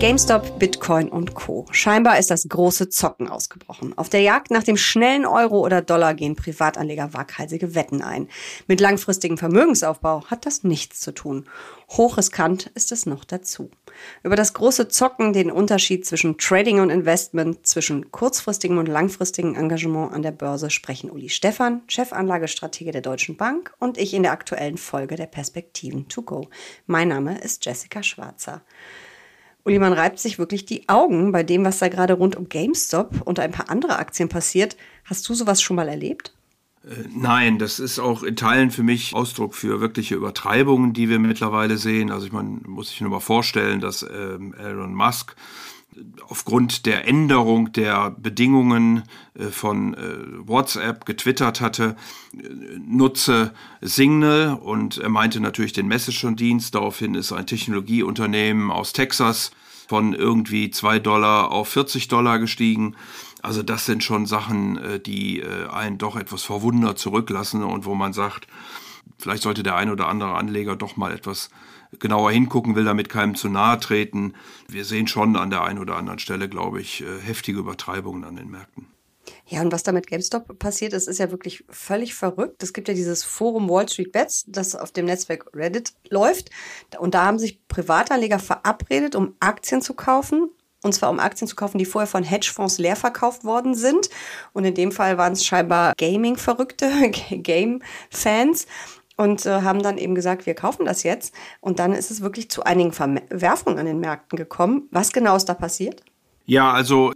GameStop, Bitcoin und Co. Scheinbar ist das große Zocken ausgebrochen. Auf der Jagd nach dem schnellen Euro oder Dollar gehen Privatanleger waghalsige Wetten ein. Mit langfristigem Vermögensaufbau hat das nichts zu tun. Hochriskant ist es noch dazu. Über das große Zocken, den Unterschied zwischen Trading und Investment, zwischen kurzfristigem und langfristigem Engagement an der Börse sprechen Uli Stephan, Chefanlagestratege der Deutschen Bank und ich in der aktuellen Folge der Perspektiven to go. Mein Name ist Jessica Schwarzer. Uli, man reibt sich wirklich die Augen bei dem, was da gerade rund um GameStop und ein paar andere Aktien passiert. Hast du sowas schon mal erlebt? Äh, nein, das ist auch in Teilen für mich Ausdruck für wirkliche Übertreibungen, die wir mittlerweile sehen. Also ich meine, muss sich nur mal vorstellen, dass ähm, Elon Musk aufgrund der Änderung der Bedingungen äh, von äh, WhatsApp getwittert hatte, äh, nutze Signal und er meinte natürlich den Messenger-Dienst. Daraufhin ist ein Technologieunternehmen aus Texas von irgendwie zwei Dollar auf 40 Dollar gestiegen. Also das sind schon Sachen, die einen doch etwas verwundert zurücklassen und wo man sagt, vielleicht sollte der ein oder andere Anleger doch mal etwas genauer hingucken, will damit keinem zu nahe treten. Wir sehen schon an der einen oder anderen Stelle, glaube ich, äh, heftige Übertreibungen an den Märkten. Ja, und was da mit GameStop passiert ist, ist ja wirklich völlig verrückt. Es gibt ja dieses Forum Wall Street Bets, das auf dem Netzwerk Reddit läuft. Und da haben sich Privatanleger verabredet, um Aktien zu kaufen. Und zwar um Aktien zu kaufen, die vorher von Hedgefonds leer verkauft worden sind. Und in dem Fall waren es scheinbar Gaming-Verrückte, Game-Fans und äh, haben dann eben gesagt, wir kaufen das jetzt. Und dann ist es wirklich zu einigen Verwerfungen an den Märkten gekommen. Was genau ist da passiert? Ja, also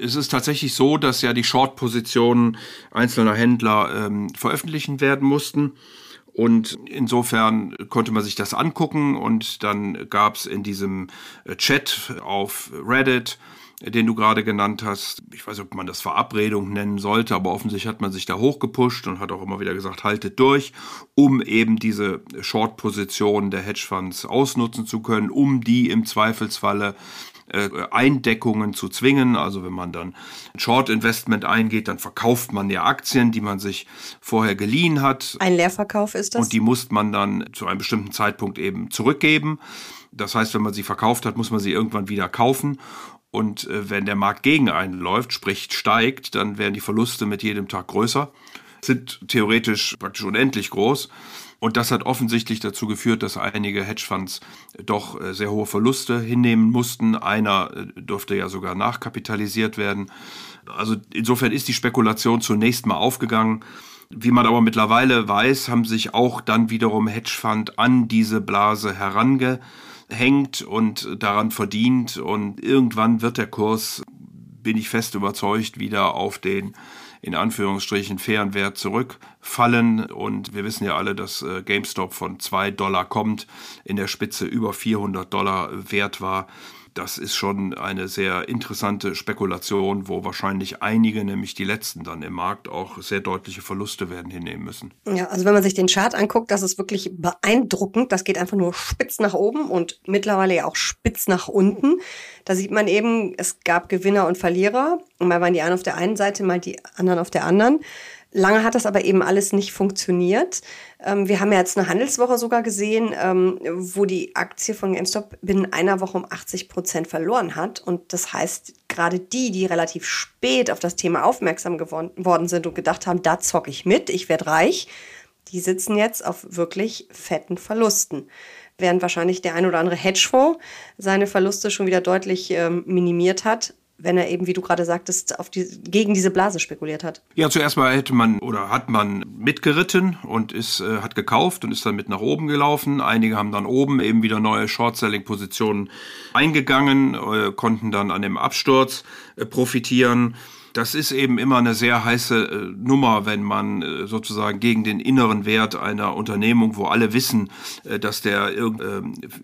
es ist tatsächlich so, dass ja die Short-Positionen einzelner Händler ähm, veröffentlichen werden mussten. Und insofern konnte man sich das angucken und dann gab es in diesem äh, Chat auf Reddit den du gerade genannt hast. Ich weiß nicht, ob man das Verabredung nennen sollte, aber offensichtlich hat man sich da hochgepusht und hat auch immer wieder gesagt, haltet durch, um eben diese Short-Position der Hedgefonds ausnutzen zu können, um die im Zweifelsfalle äh, Eindeckungen zu zwingen. Also wenn man dann Short Investment eingeht, dann verkauft man ja Aktien, die man sich vorher geliehen hat. Ein Leerverkauf ist das? Und die muss man dann zu einem bestimmten Zeitpunkt eben zurückgeben. Das heißt, wenn man sie verkauft hat, muss man sie irgendwann wieder kaufen. Und äh, wenn der Markt gegen einen läuft, sprich steigt, dann werden die Verluste mit jedem Tag größer, sind theoretisch praktisch unendlich groß. Und das hat offensichtlich dazu geführt, dass einige Hedgefonds doch äh, sehr hohe Verluste hinnehmen mussten. Einer äh, durfte ja sogar nachkapitalisiert werden. Also insofern ist die Spekulation zunächst mal aufgegangen. Wie man aber mittlerweile weiß, haben sich auch dann wiederum Hedgefonds an diese Blase herange hängt und daran verdient. Und irgendwann wird der Kurs, bin ich fest überzeugt, wieder auf den in Anführungsstrichen fairen Wert zurückfallen. Und wir wissen ja alle, dass äh, GameStop von 2 Dollar kommt, in der Spitze über 400 Dollar wert war das ist schon eine sehr interessante Spekulation, wo wahrscheinlich einige, nämlich die letzten dann im Markt, auch sehr deutliche Verluste werden hinnehmen müssen. Ja, also wenn man sich den Chart anguckt, das ist wirklich beeindruckend. Das geht einfach nur spitz nach oben und mittlerweile ja auch spitz nach unten. Da sieht man eben, es gab Gewinner und Verlierer. Und mal waren die einen auf der einen Seite, mal die anderen auf der anderen. Lange hat das aber eben alles nicht funktioniert. Ähm, wir haben ja jetzt eine Handelswoche sogar gesehen, ähm, wo die Aktie von GameStop binnen einer Woche um 80 Prozent verloren hat. Und das heißt, gerade die, die relativ spät auf das Thema aufmerksam geworden sind und gedacht haben, da zocke ich mit, ich werde reich, die sitzen jetzt auf wirklich fetten Verlusten während wahrscheinlich der ein oder andere Hedgefonds seine Verluste schon wieder deutlich ähm, minimiert hat, wenn er eben, wie du gerade sagtest, auf die, gegen diese Blase spekuliert hat? Ja, zuerst mal hätte man oder hat man mitgeritten und ist, äh, hat gekauft und ist dann mit nach oben gelaufen. Einige haben dann oben eben wieder neue Short-Selling-Positionen eingegangen, äh, konnten dann an dem Absturz äh, profitieren. Das ist eben immer eine sehr heiße äh, Nummer, wenn man äh, sozusagen gegen den inneren Wert einer Unternehmung, wo alle wissen, äh, dass der äh,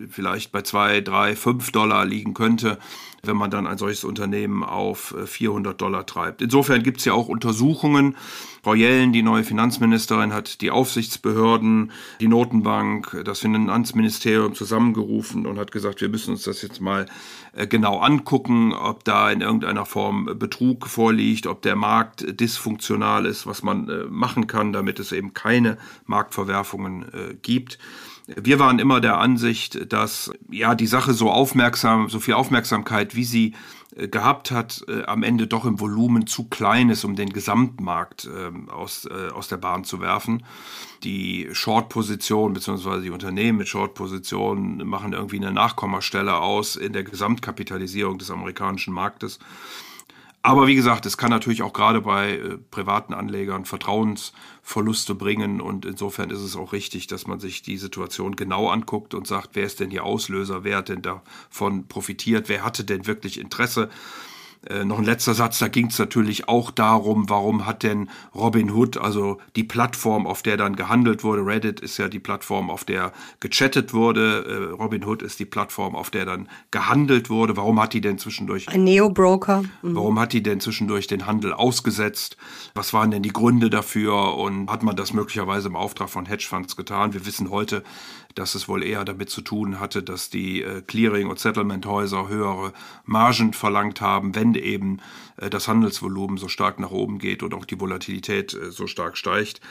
vielleicht bei zwei, drei, fünf Dollar liegen könnte, wenn man dann ein solches Unternehmen auf 400 äh, Dollar treibt. Insofern gibt es ja auch Untersuchungen. Frau Jellen, die neue Finanzministerin, hat die Aufsichtsbehörden, die Notenbank, das Finanzministerium zusammengerufen und hat gesagt, wir müssen uns das jetzt mal genau angucken, ob da in irgendeiner Form Betrug vorliegt, ob der Markt dysfunktional ist, was man äh, machen kann, damit es eben keine Marktverwerfungen gibt. Wir waren immer der Ansicht, dass ja die Sache so aufmerksam, so viel Aufmerksamkeit, wie sie äh, gehabt hat, äh, am Ende doch im Volumen zu klein ist, um den Gesamtmarkt äh, aus, äh, aus der Bahn zu werfen. Die Short-Position bzw. die Unternehmen mit Short-Positionen machen irgendwie eine Nachkommastelle aus in der Gesamtkapitalisierung des amerikanischen Marktes. Aber wie gesagt, es kann natürlich auch gerade bei äh, privaten Anlegern Vertrauensverluste bringen und insofern ist es auch richtig, dass man sich die Situation genau anguckt und sagt, wer ist denn hier Auslöser, wer hat denn davon profitiert, wer hatte denn wirklich Interesse äh, noch ein letzter Satz, da ging es natürlich auch darum, warum hat denn Robinhood, also die Plattform, auf der dann gehandelt wurde, Reddit ist ja die Plattform, auf der gechattet wurde, äh, Robinhood ist die Plattform, auf der dann gehandelt wurde, warum hat die denn zwischendurch... Ein Neo-Broker. Mhm. Warum hat die denn zwischendurch den Handel ausgesetzt? Was waren denn die Gründe dafür und hat man das möglicherweise im Auftrag von Hedgefonds getan? Wir wissen heute, dass es wohl eher damit zu tun hatte, dass die äh, Clearing- und Settlement-Häuser höhere Margen verlangt haben, wenn eben äh, das Handelsvolumen so stark nach oben geht und auch die Volatilität äh, so stark steigt.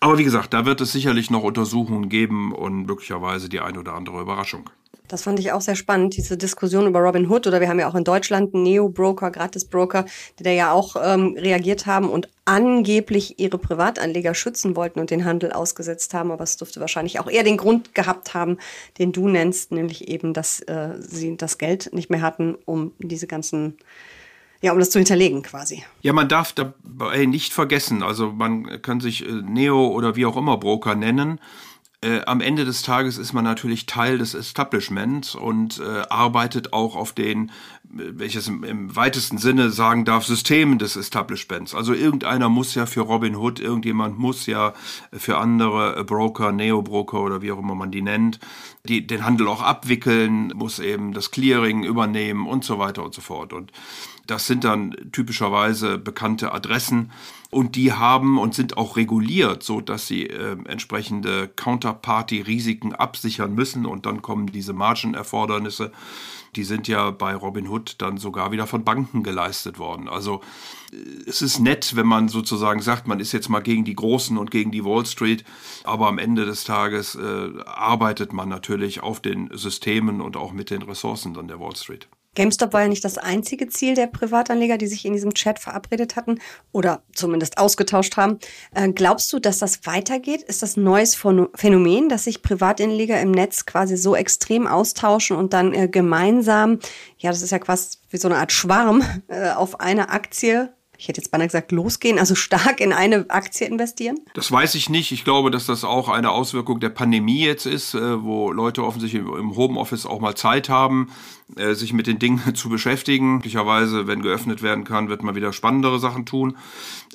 Aber wie gesagt, da wird es sicherlich noch Untersuchungen geben und möglicherweise die ein oder andere Überraschung. Das fand ich auch sehr spannend, diese Diskussion über Robin Hood. Oder wir haben ja auch in Deutschland einen Neo-Broker, Gratis-Broker, die da ja auch ähm, reagiert haben und angeblich ihre Privatanleger schützen wollten und den Handel ausgesetzt haben. Aber es dürfte wahrscheinlich auch eher den Grund gehabt haben, den du nennst, nämlich eben, dass äh, sie das Geld nicht mehr hatten, um diese ganzen ja, um das zu hinterlegen quasi. Ja, man darf dabei nicht vergessen, also man kann sich äh, Neo oder wie auch immer Broker nennen, äh, am Ende des Tages ist man natürlich Teil des Establishments und äh, arbeitet auch auf den, welches im, weitesten Sinne sagen darf, Systemen des Establishments. Also irgendeiner muss ja für Robin Hood, irgendjemand muss ja für andere Broker, Neo-Broker oder wie auch immer man die nennt, die, den Handel auch abwickeln, muss eben das Clearing übernehmen und so weiter und so fort. Und das sind dann typischerweise bekannte Adressen und die haben und sind auch reguliert, so dass sie äh, entsprechende Counterparty-Risiken absichern müssen und dann kommen diese Margenerfordernisse. Die sind ja bei Robinhood dann sogar wieder von Banken geleistet worden. Also äh, es ist nett, wenn man sozusagen sagt, man ist jetzt mal gegen die Großen und gegen die Wall Street, aber am Ende des Tages äh, arbeitet man natürlich auf den Systemen und auch mit den Ressourcen dann der Wall Street. GameStop war ja nicht das einzige Ziel der Privatanleger, die sich in diesem Chat verabredet hatten oder zumindest ausgetauscht haben. Äh, glaubst du, dass das weitergeht? Ist das ein neues Phänomen, dass sich Privatanleger im Netz quasi so extrem austauschen und dann äh, gemeinsam, ja, das ist ja quasi wie so eine Art Schwarm, äh, auf eine Aktie ich hätte jetzt beinahe gesagt, losgehen, also stark in eine Aktie investieren? Das weiß ich nicht. Ich glaube, dass das auch eine Auswirkung der Pandemie jetzt ist, äh, wo Leute offensichtlich im Homeoffice auch mal Zeit haben, äh, sich mit den Dingen zu beschäftigen. Möglicherweise, wenn geöffnet werden kann, wird man wieder spannendere Sachen tun.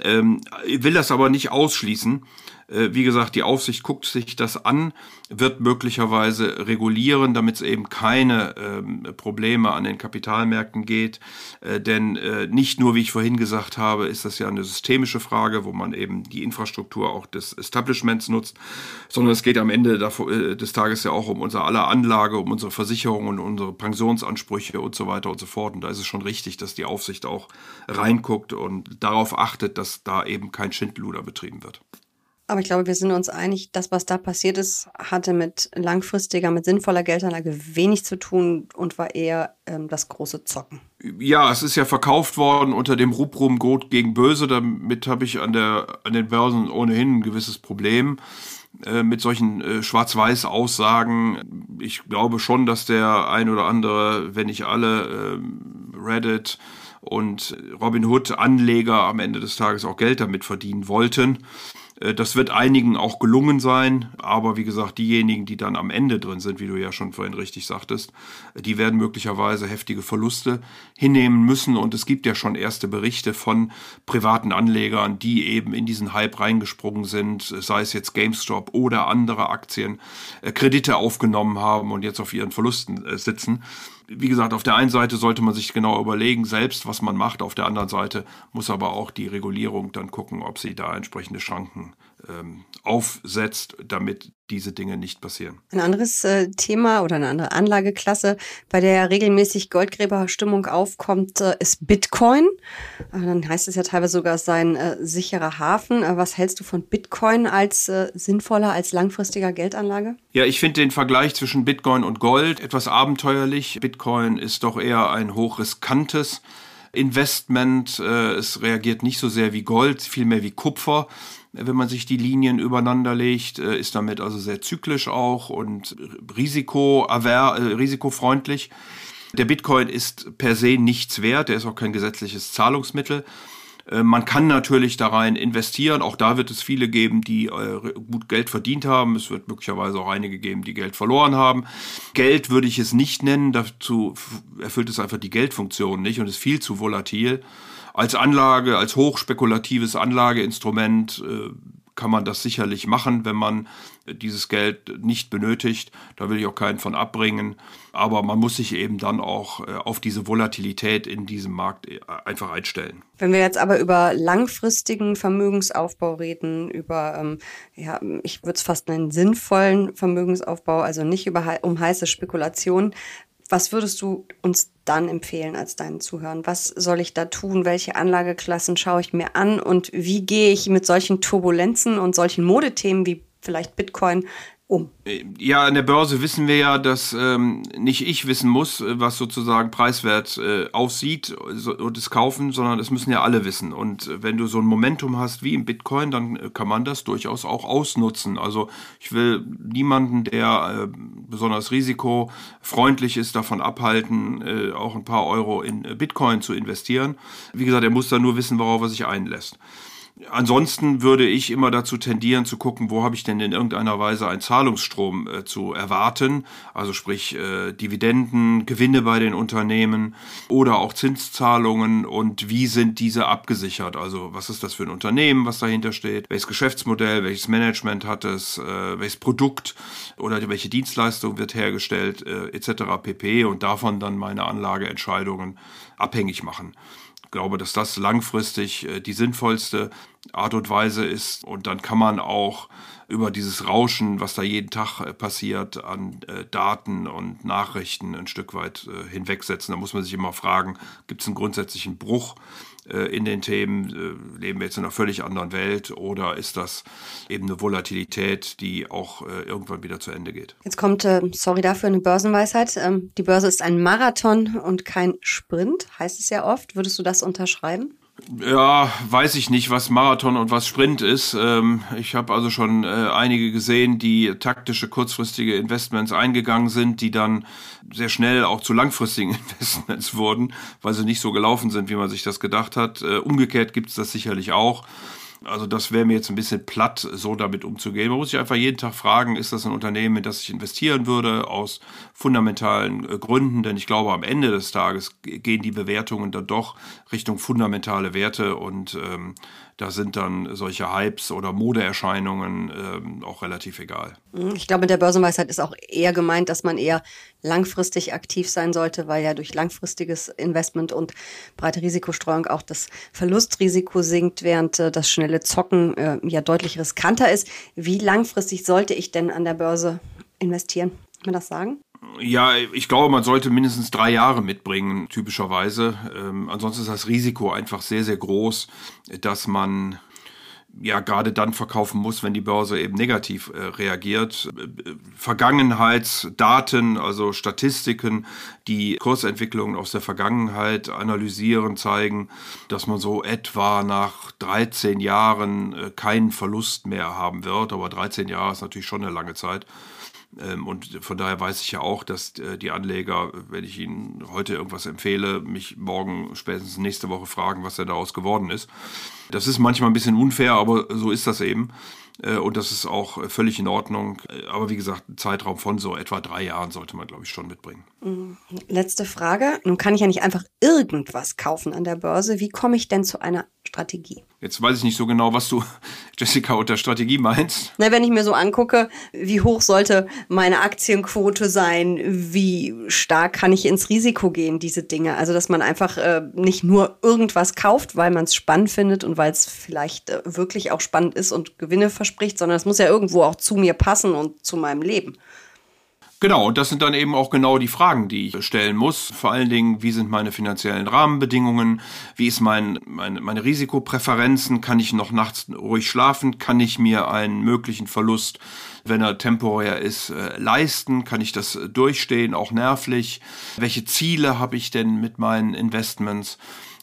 Ähm, ich will das aber nicht ausschließen. Äh, wie gesagt, die Aufsicht guckt sich das an, wird möglicherweise regulieren, damit es eben keine ähm, Probleme an den Kapitalmärkten geht. Äh, denn äh, nicht nur, wie ich vorhin gesagt habe, ist das ja eine systemische Frage, wo man eben die Infrastruktur auch des Establishments nutzt, sondern es geht am Ende des Tages ja auch um unser aller Anlage, um unsere Versicherungen, unsere Pensionsansprüche und so weiter und so fort. Und da ist es schon richtig, dass die Aufsicht auch reinguckt und darauf achtet, dass da eben kein Schindluder betrieben wird. Aber ich glaube, wir sind uns einig, das, was da passiert ist, hatte mit langfristiger, mit sinnvoller Geldanlage wenig zu tun und war eher ähm, das große Zocken. Ja, es ist ja verkauft worden unter dem Rubrum Gut gegen Böse. Damit habe ich an, der, an den Börsen ohnehin ein gewisses Problem äh, mit solchen äh, Schwarz-Weiß-Aussagen. Ich glaube schon, dass der ein oder andere, wenn nicht alle, äh, Reddit und Robinhood-Anleger am Ende des Tages auch Geld damit verdienen wollten. Äh, das wird einigen auch gelungen sein, aber wie gesagt, diejenigen, die dann am Ende drin sind, wie du ja schon vorhin richtig sagtest, die werden möglicherweise heftige Verluste hinnehmen müssen. Und es gibt ja schon erste Berichte von privaten Anlegern, die eben in diesen Hype reingesprungen sind, sei es jetzt GameStop oder andere Aktien, äh, Kredite aufgenommen haben und jetzt auf ihren Verlusten äh, sitzen. Wie gesagt, auf der einen Seite sollte man sich genau überlegen, selbst was man macht. Auf der anderen Seite muss aber auch die Regulierung dann gucken, ob sie da entsprechende Schranken ähm, aufsetzt, damit diese Dinge nicht passieren. Ein anderes äh, Thema oder eine andere Anlageklasse, bei der regelmäßig Goldgräberstimmung aufkommt, äh, ist Bitcoin. Äh, dann heißt es ja teilweise sogar, es sei ein äh, sicherer Hafen. Äh, was hältst du von Bitcoin als äh, sinnvoller, als langfristiger Geldanlage? Ja, ich finde den Vergleich zwischen Bitcoin und Gold etwas abenteuerlich. Bitcoin ist doch eher ein hochriskantes Investment. es reagiert nicht so sehr wie Gold, vielmehr wie Kupfer wenn man sich die Linien übereinander legt, äh, ist damit also sehr zyklisch auch und risikoaver, äh, risikofreundlich. Der Bitcoin ist per se nichts wert, der ist auch kein gesetzliches Zahlungsmittel. Äh, man kann natürlich da rein investieren. Auch da wird es viele geben, die gut Geld verdient haben. Es wird möglicherweise auch einige geben, die Geld verloren haben. Geld würde ich es nicht nennen. Dazu erfüllt es einfach die Geldfunktion nicht und ist viel zu volatil als Anlage, als hochspekulatives Anlageinstrument äh, kann man das sicherlich machen, wenn man dieses Geld nicht benötigt. Da will ich auch keinen von abbringen. Aber man muss sich eben dann auch äh, auf diese Volatilität in diesem Markt äh, einfach einstellen. Wenn wir jetzt aber über langfristigen Vermögensaufbau reden, über, ähm, ja, ich würde es fast nennen, sinnvollen Vermögensaufbau, also nicht über, um heiße Spekulationen, was würdest du uns dann empfehlen als deinen Zuhörern? Was soll ich da tun? Welche Anlageklassen schaue ich mir an? Und wie gehe ich mit solchen Turbulenzen und solchen Modethemen wie vielleicht Bitcoin um? Ja, an der Börse wissen wir ja, dass ähm, nicht ich wissen muss, äh, was sozusagen preiswert äh, aussieht und es kaufen, sondern es müssen ja alle wissen. Und äh, wenn du so ein Momentum hast wie im Bitcoin, dann äh, kann man das durchaus auch ausnutzen. Also ich will niemanden, der äh, besonders risikofreundlich ist, davon abhalten, äh, auch ein paar Euro in Bitcoin zu investieren. Wie gesagt, er muss da nur wissen, worauf er sich einlässt. Ansonsten würde ich immer dazu tendieren zu gucken, wo habe ich denn in irgendeiner Weise einen Zahlungsstrom äh, zu erwarten, also sprich äh, Dividenden, Gewinne bei den Unternehmen oder auch Zinszahlungen und wie sind diese abgesichert? Also was ist das für ein Unternehmen, was dahinter steht? Welches Geschäftsmodell, welches Management hat es, äh, welches Produkt oder welche Dienstleistung wird hergestellt, äh, etc. pp. und davon dann meine Anlageentscheidungen abhängig machen glaube, dass das langfristig äh, die sinnvollste Art und Weise ist. Und dann kann man auch über dieses Rauschen, was da jeden Tag äh, passiert, an äh, Daten und Nachrichten ein Stück weit hinwegsetzen. Da muss man sich immer fragen, gibt es einen grundsätzlichen Bruch? Äh, in den Themen? Äh, leben wir jetzt in einer völlig anderen Welt oder ist das eben eine Volatilität, die auch äh, irgendwann wieder zu Ende geht? Jetzt kommt, sorry dafür, eine Börsenweisheit. Ähm, die Börse ist ein Marathon und kein Sprint, heißt es ja oft. Würdest du das unterschreiben? Ja, weiß ich nicht, was Marathon und was Sprint ist. Ähm, ich habe also schon äh, einige gesehen, die taktische, kurzfristige Investments eingegangen sind, die dann sehr schnell auch zu langfristigen Investments wurden, weil sie nicht so gelaufen sind, wie man sich das gedacht hat. Äh, umgekehrt gibt es das sicherlich auch. Also das wäre mir jetzt ein bisschen platt, so damit umzugehen. Man muss sich einfach jeden Tag fragen, ist das ein Unternehmen, in das ich investieren würde, aus fundamentalen äh, Gründen? Denn ich glaube, am Ende des Tages gehen die Bewertungen dann doch Richtung fundamentale Werte und ähm, da sind dann solche Hypes oder Modeerscheinungen ähm, auch relativ egal. Mhm, ich glaube, mit der Börsenweisheit ist auch eher gemeint, dass man eher langfristig aktiv sein sollte, weil ja durch langfristiges Investment und breite Risikostreuung auch das Verlustrisiko sinkt, während äh, das schnelle Zocken äh, ja deutlich riskanter ist. Wie langfristig sollte ich denn an der Börse investieren? Kann man das sagen? Ja, ich glaube, man sollte mindestens drei Jahre mitbringen, typischerweise. Ähm, ansonsten ist das Risiko einfach sehr, sehr groß, dass man ja gerade dann verkaufen muss, wenn die Börse eben negativ äh, reagiert. Vergangenheitsdaten, also Statistiken, die Kursentwicklungen aus der Vergangenheit analysieren, zeigen, dass man so etwa nach 13 Jahren äh, keinen Verlust mehr haben wird. Aber 13 Jahre ist natürlich schon eine lange Zeit. Ähm, und von daher weiß ich ja auch, dass äh, die Anleger, wenn ich ihnen heute irgendwas empfehle, mich morgen, spätestens nächste Woche fragen, was denn daraus geworden ist. Das ist manchmal ein bisschen unfair, aber so ist das eben. Äh, und das ist auch völlig in Ordnung. Äh, aber wie gesagt, ein Zeitraum von so etwa drei Jahren sollte man, glaube ich, schon mitbringen. Mhm. Letzte Frage. Nun kann ich ja nicht einfach irgendwas kaufen an der Börse. Wie komme ich denn zu einer Strategie? Jetzt weiß ich nicht so genau, was du, Jessica, unter Strategie meinst. Na, wenn ich mir so angucke, wie hoch sollte meine Aktienquote sein, wie stark kann ich ins Risiko gehen, diese Dinge. Also, dass man einfach äh, nicht nur irgendwas kauft, weil man es spannend findet und weil es vielleicht äh, wirklich auch spannend ist und Gewinne verspricht, sondern es muss ja irgendwo auch zu mir passen und zu meinem Leben. Genau, und das sind dann eben auch genau die Fragen, die ich stellen muss. Vor allen Dingen, wie sind meine finanziellen Rahmenbedingungen? Wie ist mein, meine, meine Risikopräferenzen? Kann ich noch nachts ruhig schlafen? Kann ich mir einen möglichen Verlust, wenn er temporär ist, äh, leisten? Kann ich das durchstehen, auch nervlich? Welche Ziele habe ich denn mit meinen Investments?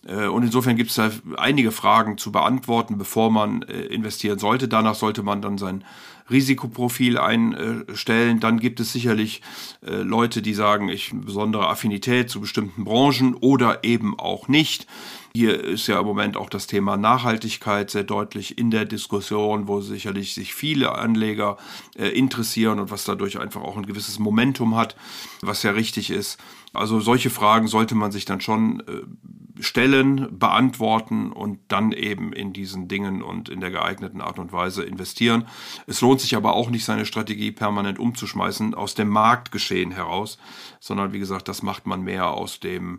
Äh, und insofern gibt es da einige Fragen zu beantworten, bevor man äh, investieren sollte. Danach sollte man dann sein Risikoprofil einstellen. Dann gibt es sicherlich äh, Leute, die sagen, ich besondere Affinität zu bestimmten Branchen oder eben auch nicht. Hier ist ja im Moment auch das Thema Nachhaltigkeit sehr deutlich in der Diskussion, wo sicherlich sich viele Anleger äh, interessieren und was dadurch einfach auch ein gewisses Momentum hat, was ja richtig ist. Also solche Fragen sollte man sich dann schon äh, stellen, beantworten und dann eben in diesen Dingen und in der geeigneten Art und Weise investieren. Es lohnt sich aber auch nicht, seine Strategie permanent umzuschmeißen aus dem Marktgeschehen heraus, sondern wie gesagt, das macht man mehr aus dem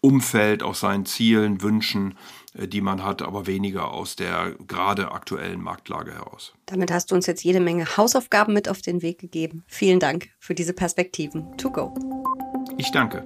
Umfeld, aus seinen Zielen, Wünschen, äh, die man hat, aber weniger aus der gerade aktuellen Marktlage heraus. Damit hast du uns jetzt jede Menge Hausaufgaben mit auf den Weg gegeben. Vielen Dank für diese Perspektiven. To go. Ich danke.